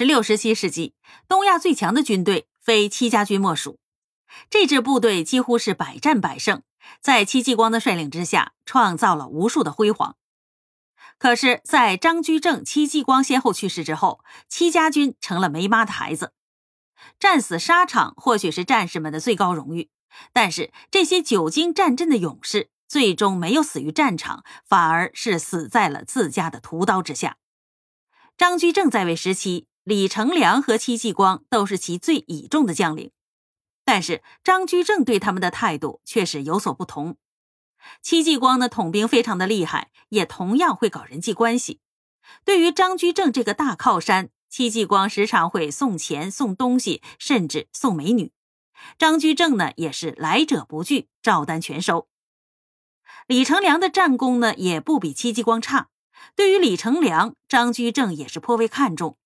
十六、十七世纪，东亚最强的军队非戚家军莫属。这支部队几乎是百战百胜，在戚继光的率领之下，创造了无数的辉煌。可是，在张居正、戚继光先后去世之后，戚家军成了没妈的孩子。战死沙场或许是战士们的最高荣誉，但是这些久经战阵的勇士，最终没有死于战场，反而是死在了自家的屠刀之下。张居正在位时期，李成梁和戚继光都是其最倚重的将领，但是张居正对他们的态度却是有所不同。戚继光的统兵非常的厉害，也同样会搞人际关系。对于张居正这个大靠山，戚继光时常会送钱、送东西，甚至送美女。张居正呢，也是来者不拒，照单全收。李成梁的战功呢，也不比戚继光差。对于李成梁，张居正也是颇为看重。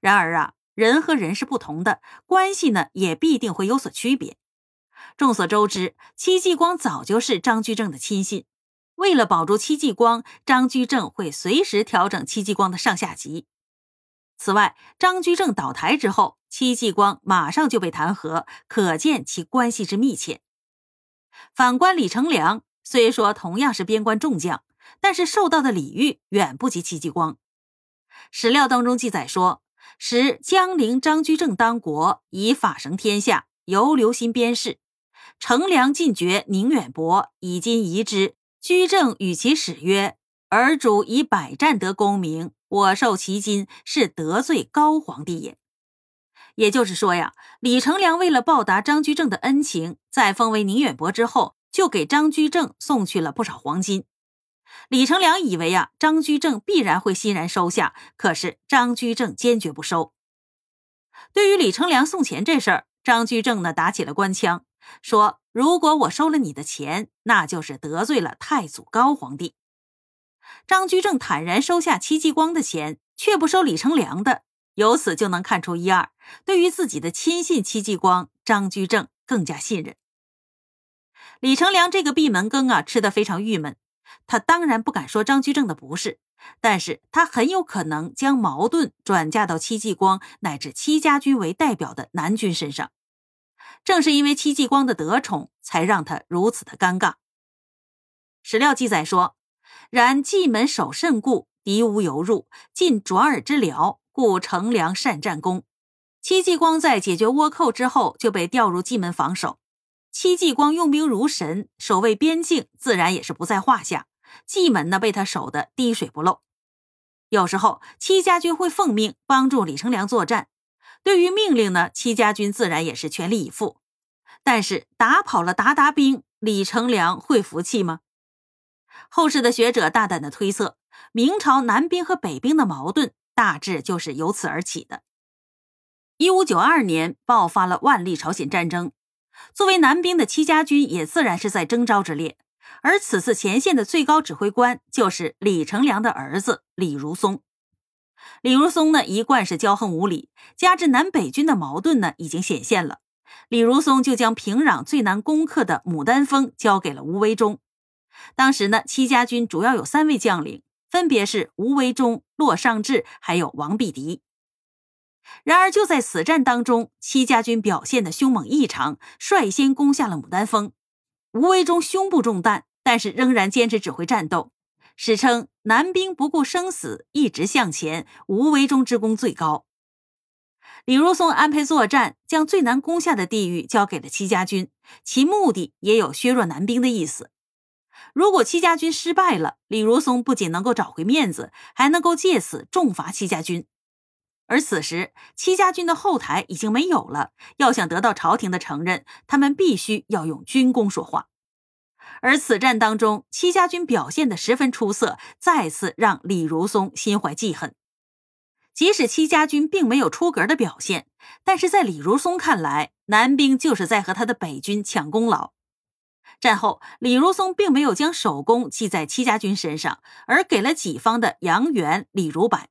然而啊，人和人是不同的，关系呢也必定会有所区别。众所周知，戚继光早就是张居正的亲信。为了保住戚继光，张居正会随时调整戚继光的上下级。此外，张居正倒台之后，戚继光马上就被弹劾，可见其关系之密切。反观李成梁，虽说同样是边关重将。但是受到的礼遇远不及戚继光。史料当中记载说，时江陵张居正当国，以法绳天下，犹留心边事。成良进爵宁远伯，以今遗之。居正与其使曰：“尔主以百战得功名，我受其金，是得罪高皇帝也。”也就是说呀，李成梁为了报答张居正的恩情，在封为宁远伯之后，就给张居正送去了不少黄金。李成梁以为啊，张居正必然会欣然收下，可是张居正坚决不收。对于李成梁送钱这事儿，张居正呢打起了官腔，说：“如果我收了你的钱，那就是得罪了太祖高皇帝。”张居正坦然收下戚继光的钱，却不收李成梁的，由此就能看出一二。对于自己的亲信戚继光，张居正更加信任。李成梁这个闭门羹啊，吃得非常郁闷。他当然不敢说张居正的不是，但是他很有可能将矛盾转嫁到戚继光乃至戚家军为代表的南军身上。正是因为戚继光的得宠，才让他如此的尴尬。史料记载说：“然蓟门守甚固，敌无游入，尽转耳之辽，故成梁善战功。”戚继光在解决倭寇之后，就被调入蓟门防守。戚继光用兵如神，守卫边境自然也是不在话下。蓟门呢，被他守得滴水不漏。有时候，戚家军会奉命帮助李成梁作战，对于命令呢，戚家军自然也是全力以赴。但是打跑了鞑靼兵，李成梁会服气吗？后世的学者大胆的推测，明朝南兵和北兵的矛盾大致就是由此而起的。一五九二年爆发了万历朝鲜战争。作为南兵的戚家军也自然是在征召之列，而此次前线的最高指挥官就是李成梁的儿子李如松。李如松呢，一贯是骄横无理，加之南北军的矛盾呢已经显现了，李如松就将平壤最难攻克的牡丹峰交给了吴维忠。当时呢，戚家军主要有三位将领，分别是吴维忠、骆尚志，还有王必迪。然而，就在此战当中，戚家军表现的凶猛异常，率先攻下了牡丹峰。吴维忠胸部中弹，但是仍然坚持指挥战斗。史称“南兵不顾生死，一直向前”，吴维忠之功最高。李如松安排作战，将最难攻下的地域交给了戚家军，其目的也有削弱南兵的意思。如果戚家军失败了，李如松不仅能够找回面子，还能够借此重罚戚家军。而此时，戚家军的后台已经没有了。要想得到朝廷的承认，他们必须要用军功说话。而此战当中，戚家军表现的十分出色，再次让李如松心怀记恨。即使戚家军并没有出格的表现，但是在李如松看来，南兵就是在和他的北军抢功劳。战后，李如松并没有将首功记在戚家军身上，而给了己方的杨元、李如柏。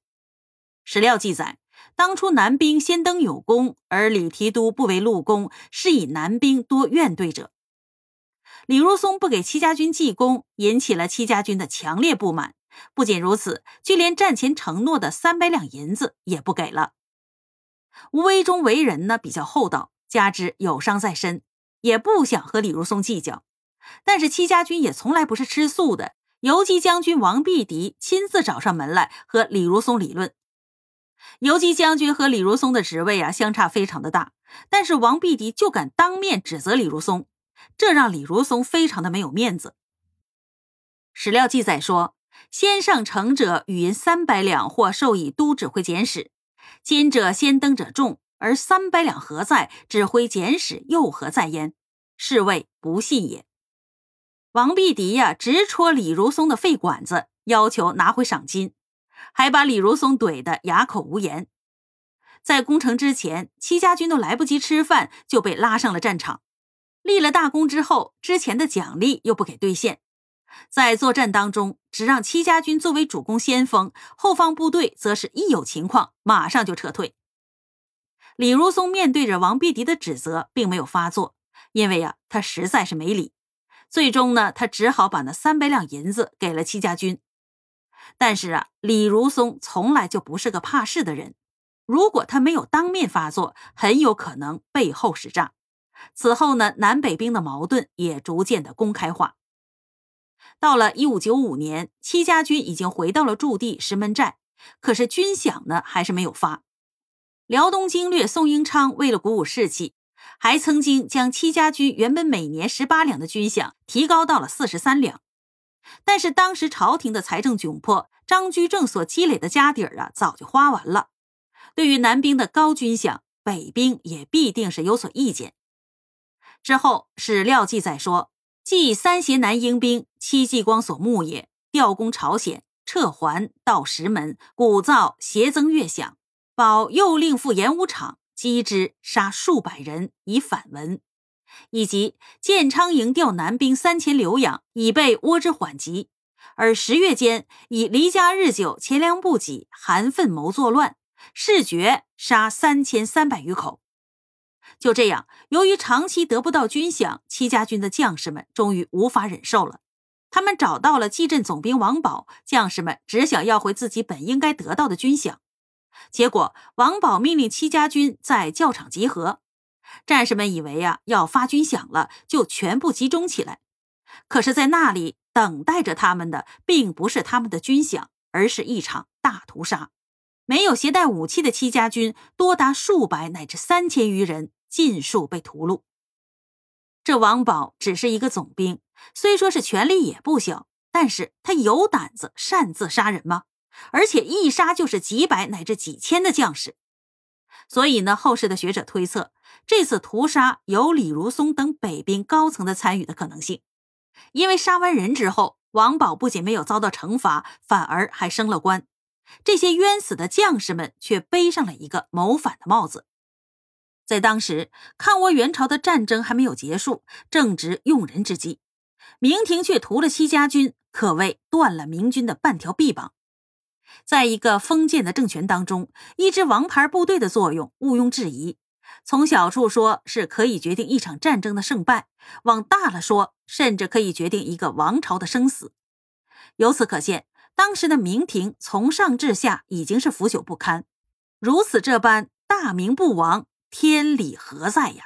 史料记载。当初南兵先登有功，而李提督不为禄功，是以南兵多怨对者。李如松不给戚家军记功，引起了戚家军的强烈不满。不仅如此，就连战前承诺的三百两银子也不给了。吴维忠为人呢比较厚道，加之有伤在身，也不想和李如松计较。但是戚家军也从来不是吃素的，游击将军王必敌亲自找上门来和李如松理论。游击将军和李如松的职位啊相差非常的大，但是王必迪就敢当面指责李如松，这让李如松非常的没有面子。史料记载说，先上城者与银三百两，或授以都指挥简史。今者先登者众，而三百两何在？指挥简史又何在焉？是谓不信也。王必迪呀，直戳李如松的肺管子，要求拿回赏金。还把李如松怼得哑口无言。在攻城之前，戚家军都来不及吃饭，就被拉上了战场。立了大功之后，之前的奖励又不给兑现，在作战当中，只让戚家军作为主攻先锋，后方部队则是一有情况马上就撤退。李如松面对着王必迪的指责，并没有发作，因为呀，他实在是没理。最终呢，他只好把那三百两银子给了戚家军。但是啊，李如松从来就不是个怕事的人。如果他没有当面发作，很有可能背后使诈。此后呢，南北兵的矛盾也逐渐的公开化。到了一五九五年，戚家军已经回到了驻地石门寨，可是军饷呢还是没有发。辽东经略宋英昌为了鼓舞士气，还曾经将戚家军原本每年十八两的军饷提高到了四十三两。但是当时朝廷的财政窘迫，张居正所积累的家底儿啊，早就花完了。对于南兵的高军饷，北兵也必定是有所意见。之后史料记载说，继三协南英兵戚继光所牧也，调攻朝鲜，撤还到石门，鼓噪协增乐饷，保又令赴演武场击之，杀数百人以反文。以及建昌营调南兵三千留养，以备倭之缓急；而十月间以离家日久，钱粮不给，含愤谋作乱，誓决杀三千三百余口。就这样，由于长期得不到军饷，戚家军的将士们终于无法忍受了。他们找到了蓟镇总兵王宝，将士们只想要回自己本应该得到的军饷。结果，王宝命令戚家军在教场集合。战士们以为呀要发军饷了，就全部集中起来。可是，在那里等待着他们的，并不是他们的军饷，而是一场大屠杀。没有携带武器的戚家军多达数百乃至三千余人，尽数被屠戮。这王宝只是一个总兵，虽说是权力也不小，但是他有胆子擅自杀人吗？而且一杀就是几百乃至几千的将士。所以呢，后世的学者推测，这次屠杀有李如松等北兵高层的参与的可能性。因为杀完人之后，王宝不仅没有遭到惩罚，反而还升了官。这些冤死的将士们却背上了一个谋反的帽子。在当时，抗倭援朝的战争还没有结束，正值用人之际，明廷却屠了戚家军，可谓断了明军的半条臂膀。在一个封建的政权当中，一支王牌部队的作用毋庸置疑。从小处说，是可以决定一场战争的胜败；往大了说，甚至可以决定一个王朝的生死。由此可见，当时的明廷从上至下已经是腐朽不堪。如此这般大明不亡，天理何在呀？